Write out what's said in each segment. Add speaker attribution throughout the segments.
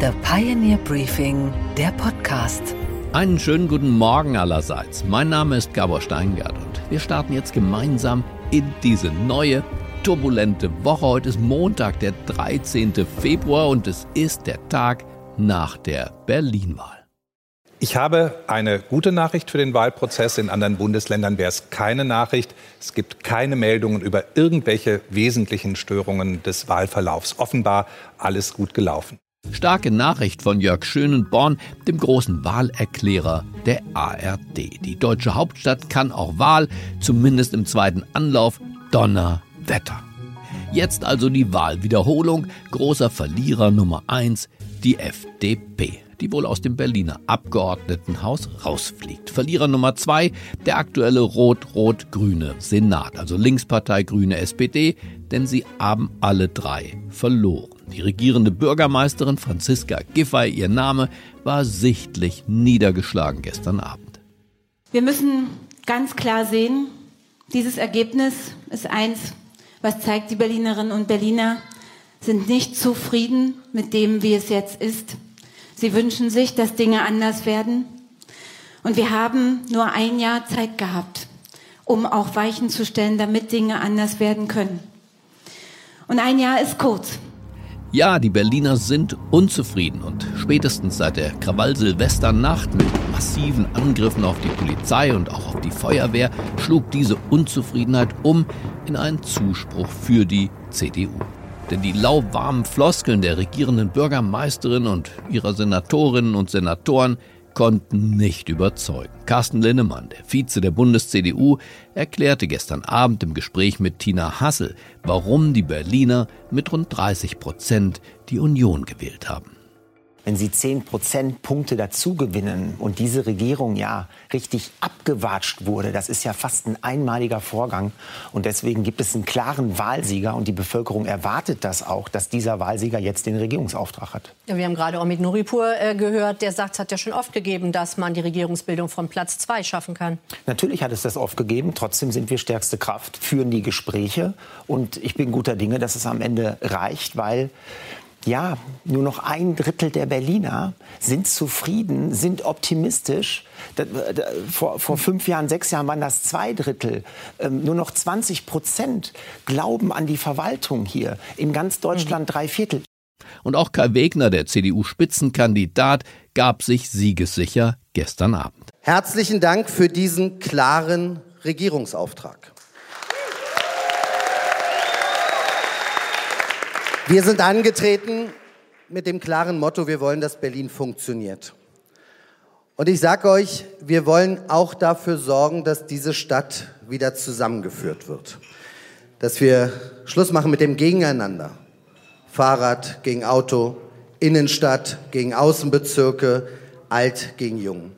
Speaker 1: The Pioneer Briefing, der Podcast.
Speaker 2: Einen schönen guten Morgen allerseits. Mein Name ist Gabor Steingart und wir starten jetzt gemeinsam in diese neue, turbulente Woche. Heute ist Montag, der 13. Februar und es ist der Tag nach der Berlin-Wahl.
Speaker 3: Ich habe eine gute Nachricht für den Wahlprozess. In anderen Bundesländern wäre es keine Nachricht. Es gibt keine Meldungen über irgendwelche wesentlichen Störungen des Wahlverlaufs. Offenbar alles gut gelaufen.
Speaker 2: Starke Nachricht von Jörg Schönenborn, dem großen Wahlerklärer der ARD. Die deutsche Hauptstadt kann auch Wahl, zumindest im zweiten Anlauf, Donnerwetter. Jetzt also die Wahlwiederholung. Großer Verlierer Nummer 1, die FDP, die wohl aus dem Berliner Abgeordnetenhaus rausfliegt. Verlierer Nummer 2, der aktuelle rot-rot-grüne Senat, also Linkspartei, Grüne, SPD, denn sie haben alle drei verloren. Die regierende Bürgermeisterin Franziska Giffey, ihr Name, war sichtlich niedergeschlagen gestern Abend.
Speaker 4: Wir müssen ganz klar sehen, dieses Ergebnis ist eins, was zeigt, die Berlinerinnen und Berliner sind nicht zufrieden mit dem, wie es jetzt ist. Sie wünschen sich, dass Dinge anders werden. Und wir haben nur ein Jahr Zeit gehabt, um auch Weichen zu stellen, damit Dinge anders werden können. Und ein Jahr ist kurz.
Speaker 2: Ja, die Berliner sind unzufrieden und spätestens seit der Krawall-Silvesternacht mit massiven Angriffen auf die Polizei und auch auf die Feuerwehr schlug diese Unzufriedenheit um in einen Zuspruch für die CDU. Denn die lauwarmen Floskeln der regierenden Bürgermeisterin und ihrer Senatorinnen und Senatoren konnten nicht überzeugen. Carsten Linnemann, der Vize der Bundes-CDU, erklärte gestern Abend im Gespräch mit Tina Hassel, warum die Berliner mit rund 30 Prozent die Union gewählt haben
Speaker 5: wenn sie zehn Prozentpunkte dazu gewinnen und diese Regierung ja richtig abgewatscht wurde, das ist ja fast ein einmaliger Vorgang. Und deswegen gibt es einen klaren Wahlsieger und die Bevölkerung erwartet das auch, dass dieser Wahlsieger jetzt den Regierungsauftrag hat.
Speaker 6: Ja, wir haben gerade Omid Nuripur äh, gehört, der sagt, es hat ja schon oft gegeben, dass man die Regierungsbildung von Platz zwei schaffen kann.
Speaker 5: Natürlich hat es das oft gegeben, trotzdem sind wir stärkste Kraft, führen die Gespräche und ich bin guter Dinge, dass es am Ende reicht, weil ja, nur noch ein Drittel der Berliner sind zufrieden, sind optimistisch. vor, vor fünf Jahren, sechs Jahren waren das zwei Drittel. Ähm, nur noch 20 Prozent glauben an die Verwaltung hier. In ganz Deutschland mhm. drei Viertel.
Speaker 2: Und auch Kai Wegner, der CDU-Spitzenkandidat, gab sich siegessicher gestern Abend.
Speaker 7: Herzlichen Dank für diesen klaren Regierungsauftrag. Wir sind angetreten mit dem klaren Motto, wir wollen, dass Berlin funktioniert. Und ich sage euch, wir wollen auch dafür sorgen, dass diese Stadt wieder zusammengeführt wird. Dass wir Schluss machen mit dem Gegeneinander. Fahrrad gegen Auto, Innenstadt gegen Außenbezirke, alt gegen jung.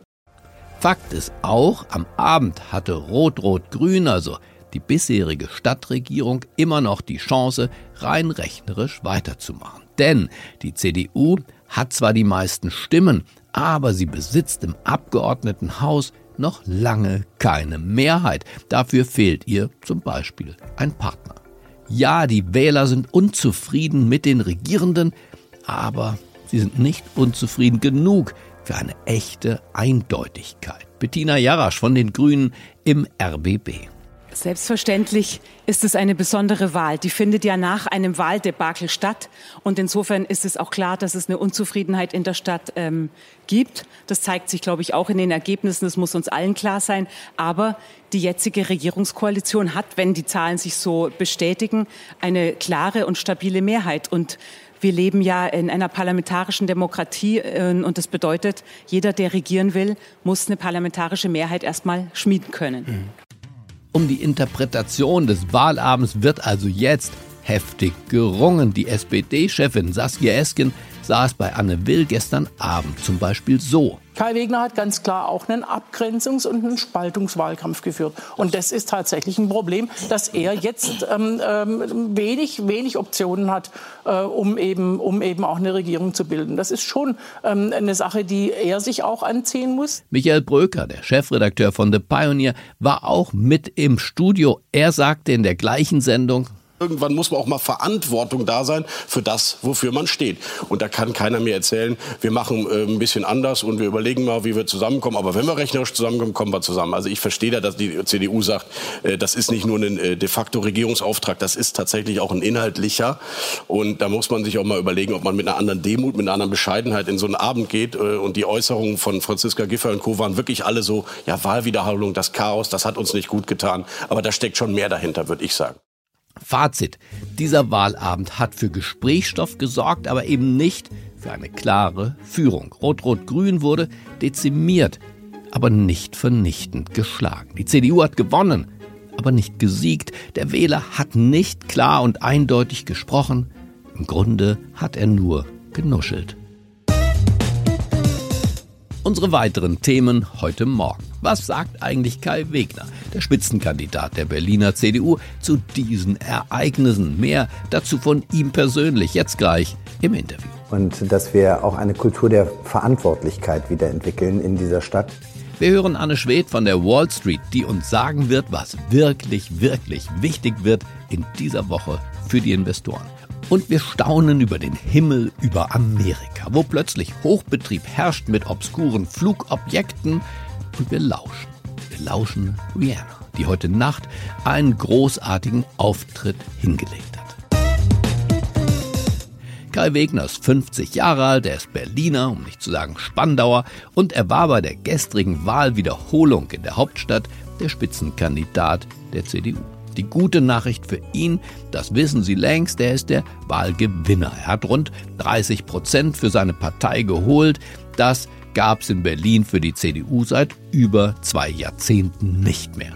Speaker 2: Fakt ist auch, am Abend hatte Rot-Rot-Grün, also die bisherige Stadtregierung immer noch die Chance, rein rechnerisch weiterzumachen. Denn die CDU hat zwar die meisten Stimmen, aber sie besitzt im Abgeordnetenhaus noch lange keine Mehrheit. Dafür fehlt ihr zum Beispiel ein Partner. Ja, die Wähler sind unzufrieden mit den Regierenden, aber sie sind nicht unzufrieden genug für eine echte Eindeutigkeit. Bettina Jarasch von den Grünen im RBB.
Speaker 8: Selbstverständlich ist es eine besondere Wahl. Die findet ja nach einem Wahldebakel statt. Und insofern ist es auch klar, dass es eine Unzufriedenheit in der Stadt ähm, gibt. Das zeigt sich, glaube ich, auch in den Ergebnissen. Das muss uns allen klar sein. Aber die jetzige Regierungskoalition hat, wenn die Zahlen sich so bestätigen, eine klare und stabile Mehrheit. Und wir leben ja in einer parlamentarischen Demokratie äh, und das bedeutet, jeder, der regieren will, muss eine parlamentarische Mehrheit erstmal schmieden können. Mhm.
Speaker 2: Um die Interpretation des Wahlabends wird also jetzt heftig gerungen. Die SPD-Chefin Saskia Esken saß bei Anne Will gestern Abend zum Beispiel so.
Speaker 9: Kai Wegner hat ganz klar auch einen Abgrenzungs- und einen Spaltungswahlkampf geführt. Und das ist tatsächlich ein Problem, dass er jetzt ähm, ähm, wenig, wenig Optionen hat, äh, um, eben, um eben auch eine Regierung zu bilden. Das ist schon ähm, eine Sache, die er sich auch anziehen muss.
Speaker 2: Michael Bröker, der Chefredakteur von The Pioneer, war auch mit im Studio. Er sagte in der gleichen Sendung,
Speaker 10: Irgendwann muss man auch mal Verantwortung da sein für das, wofür man steht. Und da kann keiner mehr erzählen, wir machen äh, ein bisschen anders und wir überlegen mal, wie wir zusammenkommen. Aber wenn wir rechnerisch zusammenkommen, kommen wir zusammen. Also ich verstehe da, dass die CDU sagt, äh, das ist nicht nur ein äh, de facto Regierungsauftrag, das ist tatsächlich auch ein inhaltlicher. Und da muss man sich auch mal überlegen, ob man mit einer anderen Demut, mit einer anderen Bescheidenheit in so einen Abend geht. Äh, und die Äußerungen von Franziska Giffey und Co. waren wirklich alle so, ja, Wahlwiederholung, das Chaos, das hat uns nicht gut getan. Aber da steckt schon mehr dahinter, würde ich sagen.
Speaker 2: Fazit. Dieser Wahlabend hat für Gesprächsstoff gesorgt, aber eben nicht für eine klare Führung. Rot-Rot-Grün wurde dezimiert, aber nicht vernichtend geschlagen. Die CDU hat gewonnen, aber nicht gesiegt. Der Wähler hat nicht klar und eindeutig gesprochen. Im Grunde hat er nur genuschelt. Unsere weiteren Themen heute Morgen. Was sagt eigentlich Kai Wegner, der Spitzenkandidat der Berliner CDU, zu diesen Ereignissen? Mehr dazu von ihm persönlich jetzt gleich im Interview.
Speaker 11: Und dass wir auch eine Kultur der Verantwortlichkeit wieder entwickeln in dieser Stadt.
Speaker 2: Wir hören Anne Schwedt von der Wall Street, die uns sagen wird, was wirklich, wirklich wichtig wird in dieser Woche für die Investoren. Und wir staunen über den Himmel über Amerika, wo plötzlich Hochbetrieb herrscht mit obskuren Flugobjekten und wir lauschen. Wir lauschen Rihanna, die heute Nacht einen großartigen Auftritt hingelegt hat. Kai Wegner ist 50 Jahre alt, er ist Berliner, um nicht zu sagen Spandauer, und er war bei der gestrigen Wahlwiederholung in der Hauptstadt der Spitzenkandidat der CDU. Die gute Nachricht für ihn, das wissen Sie längst, er ist der Wahlgewinner. Er hat rund 30 Prozent für seine Partei geholt. Das gab es in Berlin für die CDU seit über zwei Jahrzehnten nicht mehr.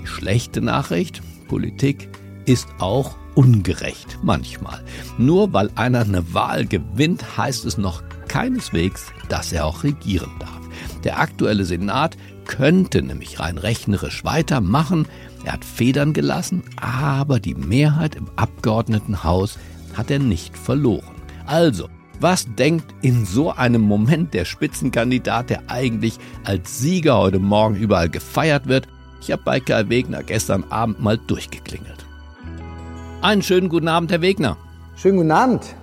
Speaker 2: Die schlechte Nachricht, Politik ist auch ungerecht manchmal. Nur weil einer eine Wahl gewinnt, heißt es noch keineswegs, dass er auch regieren darf. Der aktuelle Senat könnte nämlich rein rechnerisch weitermachen, er hat Federn gelassen, aber die Mehrheit im Abgeordnetenhaus hat er nicht verloren. Also, was denkt in so einem Moment der Spitzenkandidat, der eigentlich als Sieger heute Morgen überall gefeiert wird? Ich habe bei Kai Wegner gestern Abend mal durchgeklingelt. Einen schönen guten Abend, Herr Wegner.
Speaker 11: Schönen guten Abend.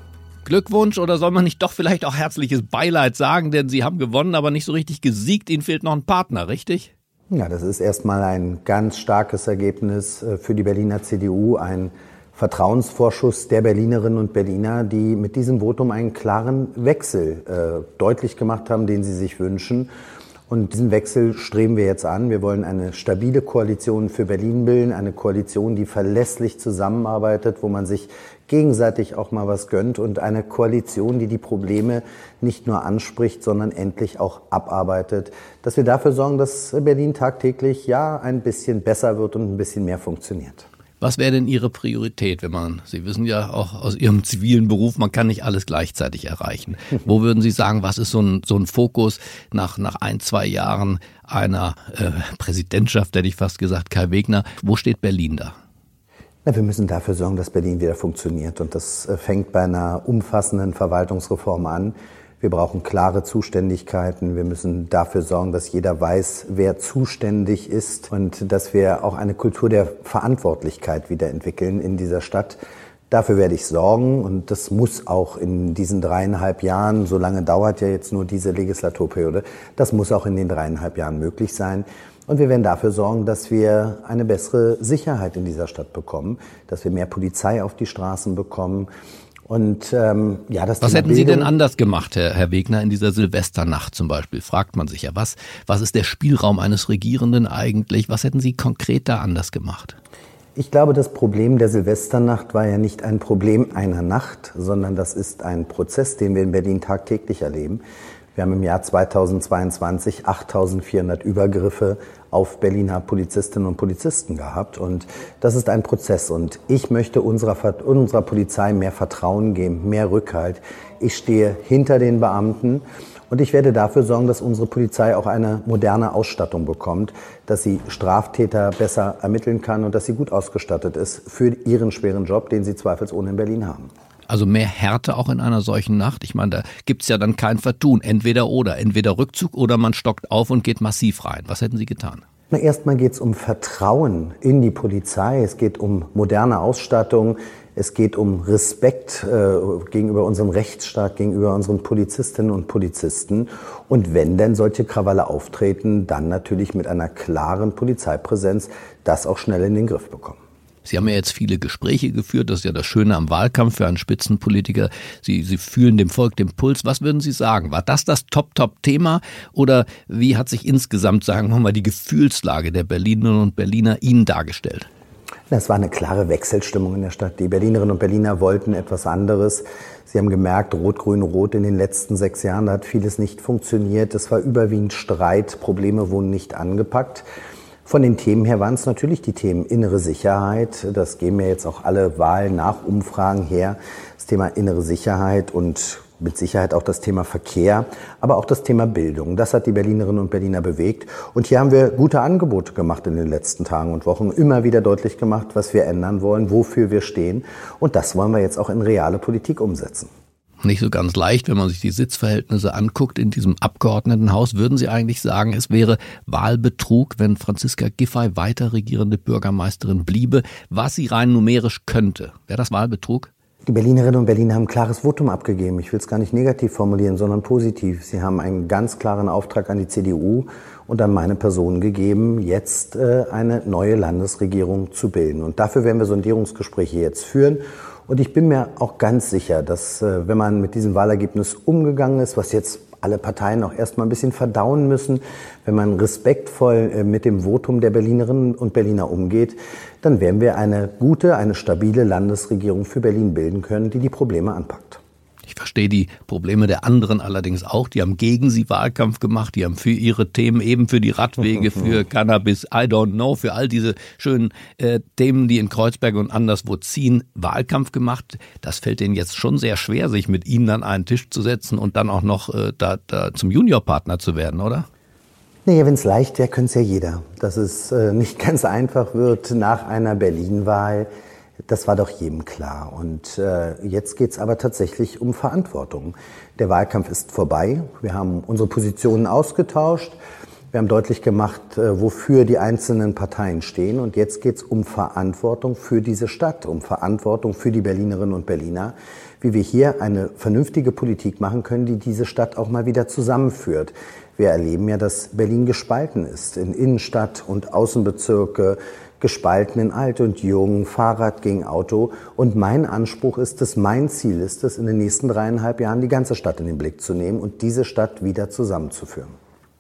Speaker 2: Glückwunsch oder soll man nicht doch vielleicht auch herzliches Beileid sagen, denn Sie haben gewonnen, aber nicht so richtig gesiegt. Ihnen fehlt noch ein Partner, richtig?
Speaker 11: Ja, das ist erstmal ein ganz starkes Ergebnis äh, für die Berliner CDU, ein Vertrauensvorschuss der Berlinerinnen und Berliner, die mit diesem Votum einen klaren Wechsel äh, deutlich gemacht haben, den sie sich wünschen. Und diesen Wechsel streben wir jetzt an. Wir wollen eine stabile Koalition für Berlin bilden, eine Koalition, die verlässlich zusammenarbeitet, wo man sich gegenseitig auch mal was gönnt und eine Koalition, die die Probleme nicht nur anspricht, sondern endlich auch abarbeitet, dass wir dafür sorgen, dass Berlin tagtäglich ja ein bisschen besser wird und ein bisschen mehr funktioniert.
Speaker 2: Was wäre denn Ihre Priorität, wenn man, Sie wissen ja auch aus Ihrem zivilen Beruf, man kann nicht alles gleichzeitig erreichen. Wo würden Sie sagen, was ist so ein, so ein Fokus nach, nach ein, zwei Jahren einer äh, Präsidentschaft, hätte ich fast gesagt, Kai Wegner, wo steht Berlin da?
Speaker 11: Na, wir müssen dafür sorgen, dass Berlin wieder funktioniert. Und das äh, fängt bei einer umfassenden Verwaltungsreform an. Wir brauchen klare Zuständigkeiten. Wir müssen dafür sorgen, dass jeder weiß, wer zuständig ist und dass wir auch eine Kultur der Verantwortlichkeit wieder entwickeln in dieser Stadt. Dafür werde ich sorgen und das muss auch in diesen dreieinhalb Jahren, so lange dauert ja jetzt nur diese Legislaturperiode, das muss auch in den dreieinhalb Jahren möglich sein. Und wir werden dafür sorgen, dass wir eine bessere Sicherheit in dieser Stadt bekommen, dass wir mehr Polizei auf die Straßen bekommen. Und ähm, ja, das
Speaker 2: Was Thema hätten Sie denn anders gemacht, Herr, Herr Wegner, in dieser Silvesternacht zum Beispiel? Fragt man sich ja, was, was ist der Spielraum eines Regierenden eigentlich? Was hätten Sie konkret da anders gemacht?
Speaker 11: Ich glaube, das Problem der Silvesternacht war ja nicht ein Problem einer Nacht, sondern das ist ein Prozess, den wir in Berlin tagtäglich erleben. Wir haben im Jahr 2022 8400 Übergriffe auf Berliner Polizistinnen und Polizisten gehabt. Und das ist ein Prozess. Und ich möchte unserer, unserer Polizei mehr Vertrauen geben, mehr Rückhalt. Ich stehe hinter den Beamten. Und ich werde dafür sorgen, dass unsere Polizei auch eine moderne Ausstattung bekommt, dass sie Straftäter besser ermitteln kann und dass sie gut ausgestattet ist für ihren schweren Job, den sie zweifelsohne in Berlin haben.
Speaker 2: Also mehr Härte auch in einer solchen Nacht. Ich meine, da gibt's ja dann kein Vertun. Entweder oder. Entweder Rückzug oder man stockt auf und geht massiv rein. Was hätten Sie getan?
Speaker 11: Na, erstmal geht es um Vertrauen in die Polizei. Es geht um moderne Ausstattung. Es geht um Respekt äh, gegenüber unserem Rechtsstaat, gegenüber unseren Polizistinnen und Polizisten. Und wenn denn solche Krawalle auftreten, dann natürlich mit einer klaren Polizeipräsenz das auch schnell in den Griff bekommen.
Speaker 2: Sie haben ja jetzt viele Gespräche geführt, das ist ja das Schöne am Wahlkampf für einen Spitzenpolitiker. Sie, Sie fühlen dem Volk den Puls. Was würden Sie sagen? War das das Top-Top-Thema oder wie hat sich insgesamt, sagen wir mal, die Gefühlslage der Berlinerinnen und Berliner Ihnen dargestellt?
Speaker 11: Das war eine klare Wechselstimmung in der Stadt. Die Berlinerinnen und Berliner wollten etwas anderes. Sie haben gemerkt, Rot, Grün, Rot in den letzten sechs Jahren, da hat vieles nicht funktioniert. Es war überwiegend Streit, Probleme wurden nicht angepackt. Von den Themen her waren es natürlich die Themen innere Sicherheit. Das geben ja jetzt auch alle Wahlen nach Umfragen her. Das Thema innere Sicherheit und mit Sicherheit auch das Thema Verkehr, aber auch das Thema Bildung. Das hat die Berlinerinnen und Berliner bewegt. Und hier haben wir gute Angebote gemacht in den letzten Tagen und Wochen, immer wieder deutlich gemacht, was wir ändern wollen, wofür wir stehen. Und das wollen wir jetzt auch in reale Politik umsetzen.
Speaker 2: Nicht so ganz leicht, wenn man sich die Sitzverhältnisse anguckt in diesem Abgeordnetenhaus. Würden Sie eigentlich sagen, es wäre Wahlbetrug, wenn Franziska Giffey weiter regierende Bürgermeisterin bliebe, was sie rein numerisch könnte? Wäre das Wahlbetrug?
Speaker 11: Die Berlinerinnen und Berliner haben ein klares Votum abgegeben. Ich will es gar nicht negativ formulieren, sondern positiv. Sie haben einen ganz klaren Auftrag an die CDU und an meine Person gegeben, jetzt äh, eine neue Landesregierung zu bilden. Und dafür werden wir Sondierungsgespräche jetzt führen. Und ich bin mir auch ganz sicher, dass äh, wenn man mit diesem Wahlergebnis umgegangen ist, was jetzt alle Parteien auch erstmal ein bisschen verdauen müssen. Wenn man respektvoll äh, mit dem Votum der Berlinerinnen und Berliner umgeht, dann werden wir eine gute, eine stabile Landesregierung für Berlin bilden können, die die Probleme anpackt.
Speaker 2: Ich verstehe die Probleme der anderen allerdings auch. Die haben gegen sie Wahlkampf gemacht, die haben für ihre Themen, eben für die Radwege, für Cannabis, I don't know, für all diese schönen äh, Themen, die in Kreuzberg und anderswo ziehen, Wahlkampf gemacht. Das fällt denen jetzt schon sehr schwer, sich mit ihnen an einen Tisch zu setzen und dann auch noch äh, da, da zum Juniorpartner zu werden, oder?
Speaker 11: Naja, wenn es leicht wäre, könnte es ja jeder. Dass es äh, nicht ganz einfach wird nach einer Berlin-Wahl das war doch jedem klar. Und äh, jetzt geht es aber tatsächlich um Verantwortung. Der Wahlkampf ist vorbei. Wir haben unsere Positionen ausgetauscht. Wir haben deutlich gemacht, äh, wofür die einzelnen Parteien stehen. Und jetzt geht es um Verantwortung für diese Stadt, um Verantwortung für die Berlinerinnen und Berliner, wie wir hier eine vernünftige Politik machen können, die diese Stadt auch mal wieder zusammenführt. Wir erleben ja, dass Berlin gespalten ist in Innenstadt und Außenbezirke, gespalten in Alt und Jung, Fahrrad gegen Auto. Und mein Anspruch ist es, mein Ziel ist es, in den nächsten dreieinhalb Jahren die ganze Stadt in den Blick zu nehmen und diese Stadt wieder zusammenzuführen.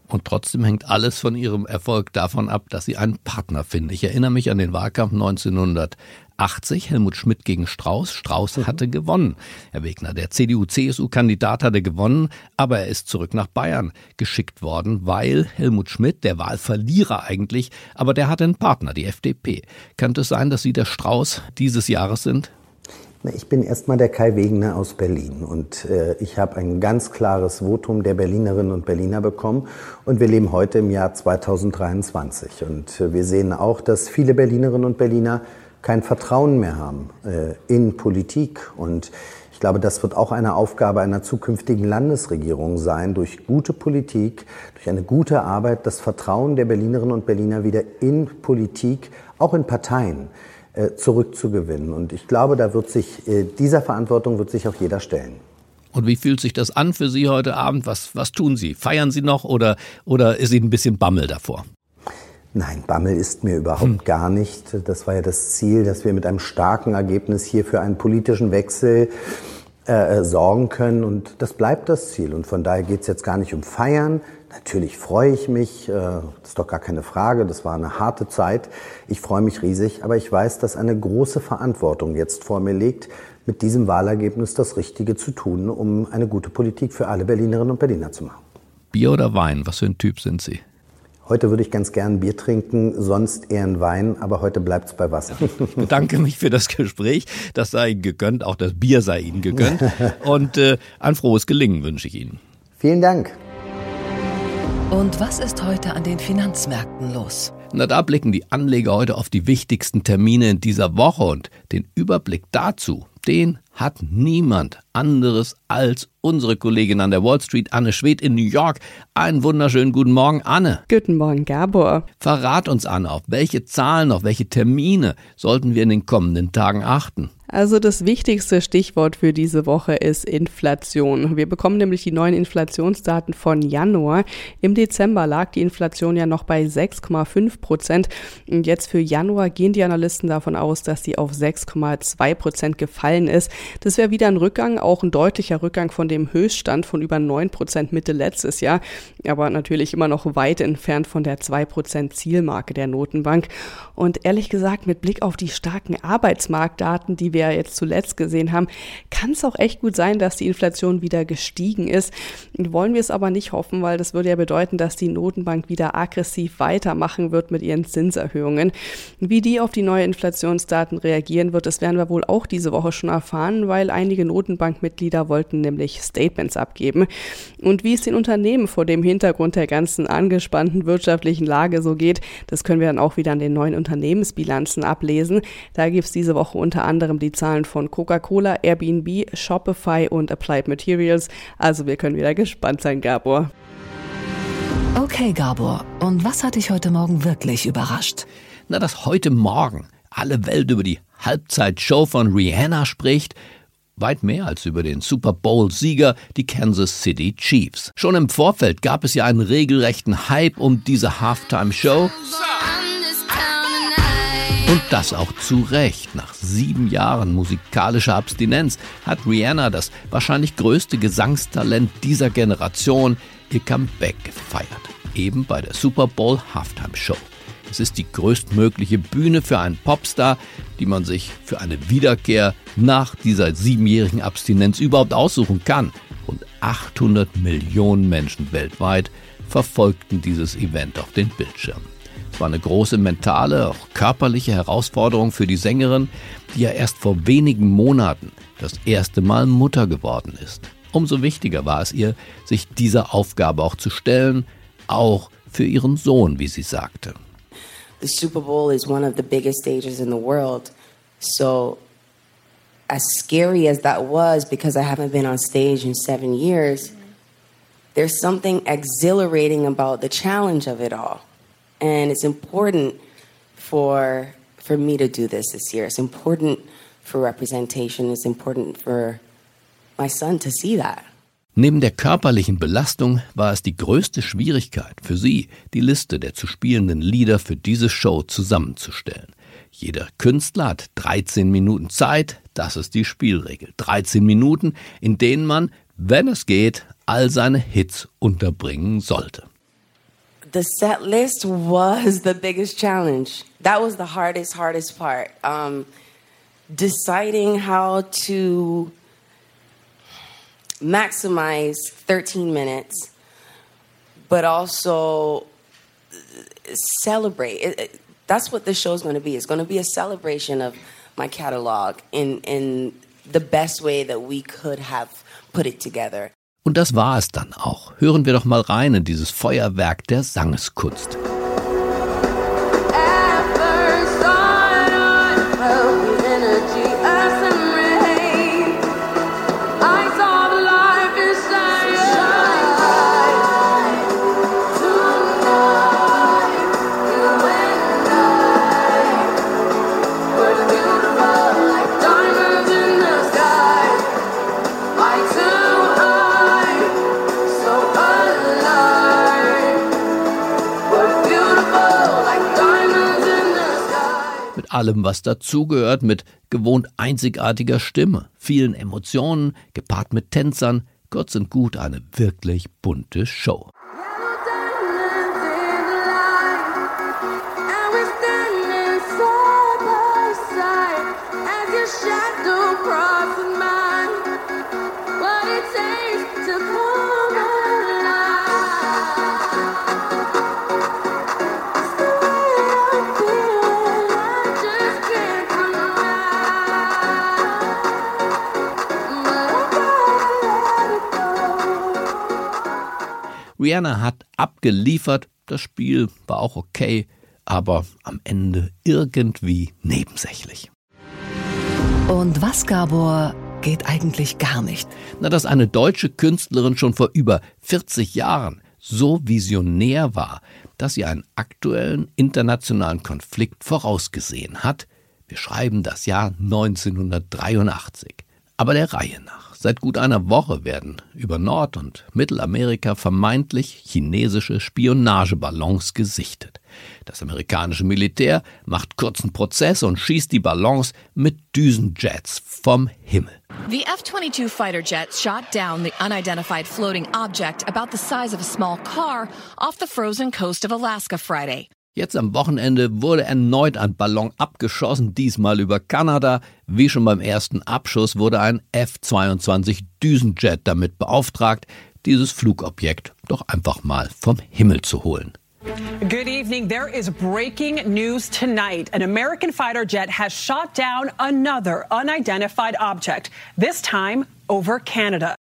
Speaker 2: Und trotzdem hängt alles von ihrem Erfolg davon ab, dass sie einen Partner finden. Ich erinnere mich an den Wahlkampf 1900. 80 Helmut Schmidt gegen Strauß. Strauß mhm. hatte gewonnen. Herr Wegner, der CDU-CSU-Kandidat hatte gewonnen, aber er ist zurück nach Bayern geschickt worden, weil Helmut Schmidt, der Wahlverlierer eigentlich, aber der hatte einen Partner, die FDP. Könnte es sein, dass Sie der Strauß dieses Jahres sind?
Speaker 11: Ich bin erstmal der Kai Wegener aus Berlin und äh, ich habe ein ganz klares Votum der Berlinerinnen und Berliner bekommen und wir leben heute im Jahr 2023 und äh, wir sehen auch, dass viele Berlinerinnen und Berliner kein Vertrauen mehr haben äh, in Politik. Und ich glaube, das wird auch eine Aufgabe einer zukünftigen Landesregierung sein, durch gute Politik, durch eine gute Arbeit das Vertrauen der Berlinerinnen und Berliner wieder in Politik, auch in Parteien, äh, zurückzugewinnen. Und ich glaube, da wird sich, äh, dieser Verantwortung wird sich auch jeder stellen.
Speaker 2: Und wie fühlt sich das an für Sie heute Abend? Was, was tun Sie? Feiern Sie noch oder, oder ist Ihnen ein bisschen Bammel davor?
Speaker 11: Nein, Bammel ist mir überhaupt hm. gar nicht. Das war ja das Ziel, dass wir mit einem starken Ergebnis hier für einen politischen Wechsel äh, sorgen können. Und das bleibt das Ziel. Und von daher geht es jetzt gar nicht um Feiern. Natürlich freue ich mich, äh, das ist doch gar keine Frage, das war eine harte Zeit. Ich freue mich riesig, aber ich weiß, dass eine große Verantwortung jetzt vor mir liegt, mit diesem Wahlergebnis das Richtige zu tun, um eine gute Politik für alle Berlinerinnen und Berliner zu machen.
Speaker 2: Bier oder Wein, was für ein Typ sind Sie?
Speaker 11: Heute würde ich ganz gern Bier trinken, sonst eher ein Wein, aber heute bleibt es bei Wasser.
Speaker 2: Ich bedanke mich für das Gespräch. Das sei Ihnen gegönnt, auch das Bier sei Ihnen gegönnt. Und äh, ein frohes Gelingen wünsche ich Ihnen.
Speaker 11: Vielen Dank.
Speaker 1: Und was ist heute an den Finanzmärkten los?
Speaker 2: Na, da blicken die Anleger heute auf die wichtigsten Termine in dieser Woche und den Überblick dazu, den hat niemand anderes als unsere Kollegin an der Wall Street, Anne Schwedt in New York. Einen wunderschönen guten Morgen, Anne.
Speaker 12: Guten Morgen, Gabor.
Speaker 2: Verrat uns, Anne, auf welche Zahlen, auf welche Termine sollten wir in den kommenden Tagen achten?
Speaker 12: Also das wichtigste Stichwort für diese Woche ist Inflation. Wir bekommen nämlich die neuen Inflationsdaten von Januar. Im Dezember lag die Inflation ja noch bei 6,5 Prozent. Und jetzt für Januar gehen die Analysten davon aus, dass sie auf 6,2 Prozent gefallen ist. Das wäre wieder ein Rückgang, auch ein deutlicher Rückgang von dem Höchststand von über 9 Prozent Mitte letztes Jahr. Aber natürlich immer noch weit entfernt von der 2 Prozent Zielmarke der Notenbank. Und ehrlich gesagt, mit Blick auf die starken Arbeitsmarktdaten, die wir jetzt zuletzt gesehen haben, kann es auch echt gut sein, dass die Inflation wieder gestiegen ist. Wollen wir es aber nicht hoffen, weil das würde ja bedeuten, dass die Notenbank wieder aggressiv weitermachen wird mit ihren Zinserhöhungen. Wie die auf die neuen Inflationsdaten reagieren wird, das werden wir wohl auch diese Woche schon erfahren, weil einige Notenbankmitglieder wollten nämlich Statements abgeben. Und wie es den Unternehmen vor dem Hintergrund der ganzen angespannten wirtschaftlichen Lage so geht, das können wir dann auch wieder an den neuen Unternehmensbilanzen ablesen. Da gibt es diese Woche unter anderem die Zahlen von Coca-Cola, Airbnb, Shopify und Applied Materials. Also wir können wieder gespannt sein, Gabor.
Speaker 1: Okay, Gabor. Und was hat dich heute Morgen wirklich überrascht?
Speaker 2: Na, dass heute Morgen alle Welt über die Halbzeitshow von Rihanna spricht, weit mehr als über den Super Bowl-Sieger, die Kansas City Chiefs. Schon im Vorfeld gab es ja einen regelrechten Hype um diese Halftime-Show. Und das auch zu Recht. Nach sieben Jahren musikalischer Abstinenz hat Rihanna, das wahrscheinlich größte Gesangstalent dieser Generation, ihr Comeback gefeiert. Eben bei der Super Bowl Halftime Show. Es ist die größtmögliche Bühne für einen Popstar, die man sich für eine Wiederkehr nach dieser siebenjährigen Abstinenz überhaupt aussuchen kann. Rund 800 Millionen Menschen weltweit verfolgten dieses Event auf den Bildschirmen. Es war eine große mentale, auch körperliche Herausforderung für die Sängerin, die ja erst vor wenigen Monaten das erste Mal Mutter geworden ist. Umso wichtiger war es ihr, sich dieser Aufgabe auch zu stellen, auch für ihren Sohn, wie sie sagte.
Speaker 13: The Super Bowl is one of the biggest stages in the world. So as scary as that was because I haven't been on stage in 7 years, there's something exhilarating about the challenge of it all. And it's important for for me to do this this year. It's important for representation. It's important for my son to see that.
Speaker 2: Neben der körperlichen Belastung war es die größte Schwierigkeit für sie, die Liste der zu spielenden Lieder für diese Show zusammenzustellen. Jeder Künstler hat 13 Minuten Zeit, das ist die Spielregel. 13 Minuten, in denen man, wenn es geht, all seine Hits unterbringen sollte.
Speaker 13: the set list was the biggest challenge. That was the hardest, hardest part. Um, deciding how to maximize 13 minutes, but also uh, celebrate. It, it, that's what the is going to be. It's going to be a celebration of my catalog in in the best way that we could have put it together.
Speaker 2: Und das war es dann auch. Hören wir doch mal rein in dieses Feuerwerk der Sangeskunst. Allem, was dazugehört, mit gewohnt einzigartiger Stimme, vielen Emotionen, gepaart mit Tänzern, kurz und gut eine wirklich bunte Show. Rihanna hat abgeliefert, das Spiel war auch okay, aber am Ende irgendwie nebensächlich.
Speaker 1: Und was, Gabor, geht eigentlich gar nicht.
Speaker 2: Na, dass eine deutsche Künstlerin schon vor über 40 Jahren so visionär war, dass sie einen aktuellen internationalen Konflikt vorausgesehen hat. Wir schreiben das Jahr 1983. Aber der Reihe nach. Seit gut einer Woche werden über Nord- und Mittelamerika vermeintlich chinesische Spionageballons gesichtet. Das amerikanische Militär macht kurzen Prozess und schießt die Ballons mit Düsenjets vom Himmel.
Speaker 14: The F 22 fighter jets shot down the unidentified floating object about the size of a small car off the frozen coast of Alaska Friday.
Speaker 2: Jetzt am Wochenende wurde erneut ein Ballon abgeschossen, diesmal über Kanada. Wie schon beim ersten Abschuss wurde ein F-22 Düsenjet damit beauftragt, dieses Flugobjekt doch einfach mal vom Himmel zu holen.
Speaker 15: Good evening. There is breaking news tonight. An American fighter jet has shot down another unidentified object, this time over Canada.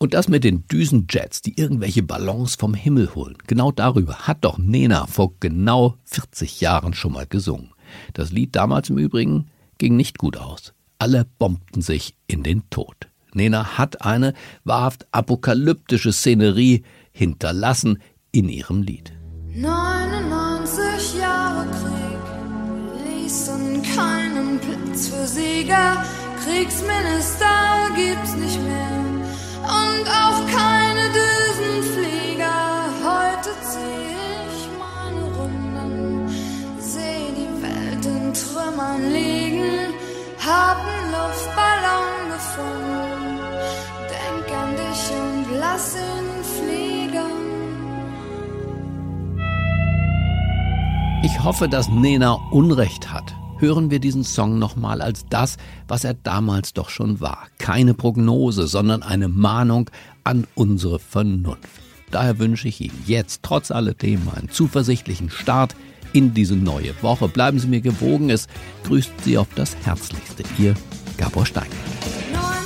Speaker 2: Und das mit den Düsenjets, die irgendwelche Ballons vom Himmel holen. Genau darüber hat doch Nena vor genau 40 Jahren schon mal gesungen. Das Lied damals im Übrigen ging nicht gut aus. Alle bombten sich in den Tod. Nena hat eine wahrhaft apokalyptische Szenerie hinterlassen in ihrem Lied.
Speaker 16: 99 Jahre Krieg ließen keinen Platz für Sieger. Kriegsminister gibt's nicht mehr und auch keine Düsenflieger. Heute zieh ich meine Runden, seh die Welt in Trümmern liegen, hab einen Luftballon gefunden. Denk an dich und lass ihn fliegen.
Speaker 2: Ich hoffe, dass Nena Unrecht hat. Hören wir diesen Song nochmal als das, was er damals doch schon war. Keine Prognose, sondern eine Mahnung an unsere Vernunft. Daher wünsche ich Ihnen jetzt trotz alledem einen zuversichtlichen Start in diese neue Woche. Bleiben Sie mir gewogen. Es grüßt Sie auf das Herzlichste. Ihr Gabor Steingart.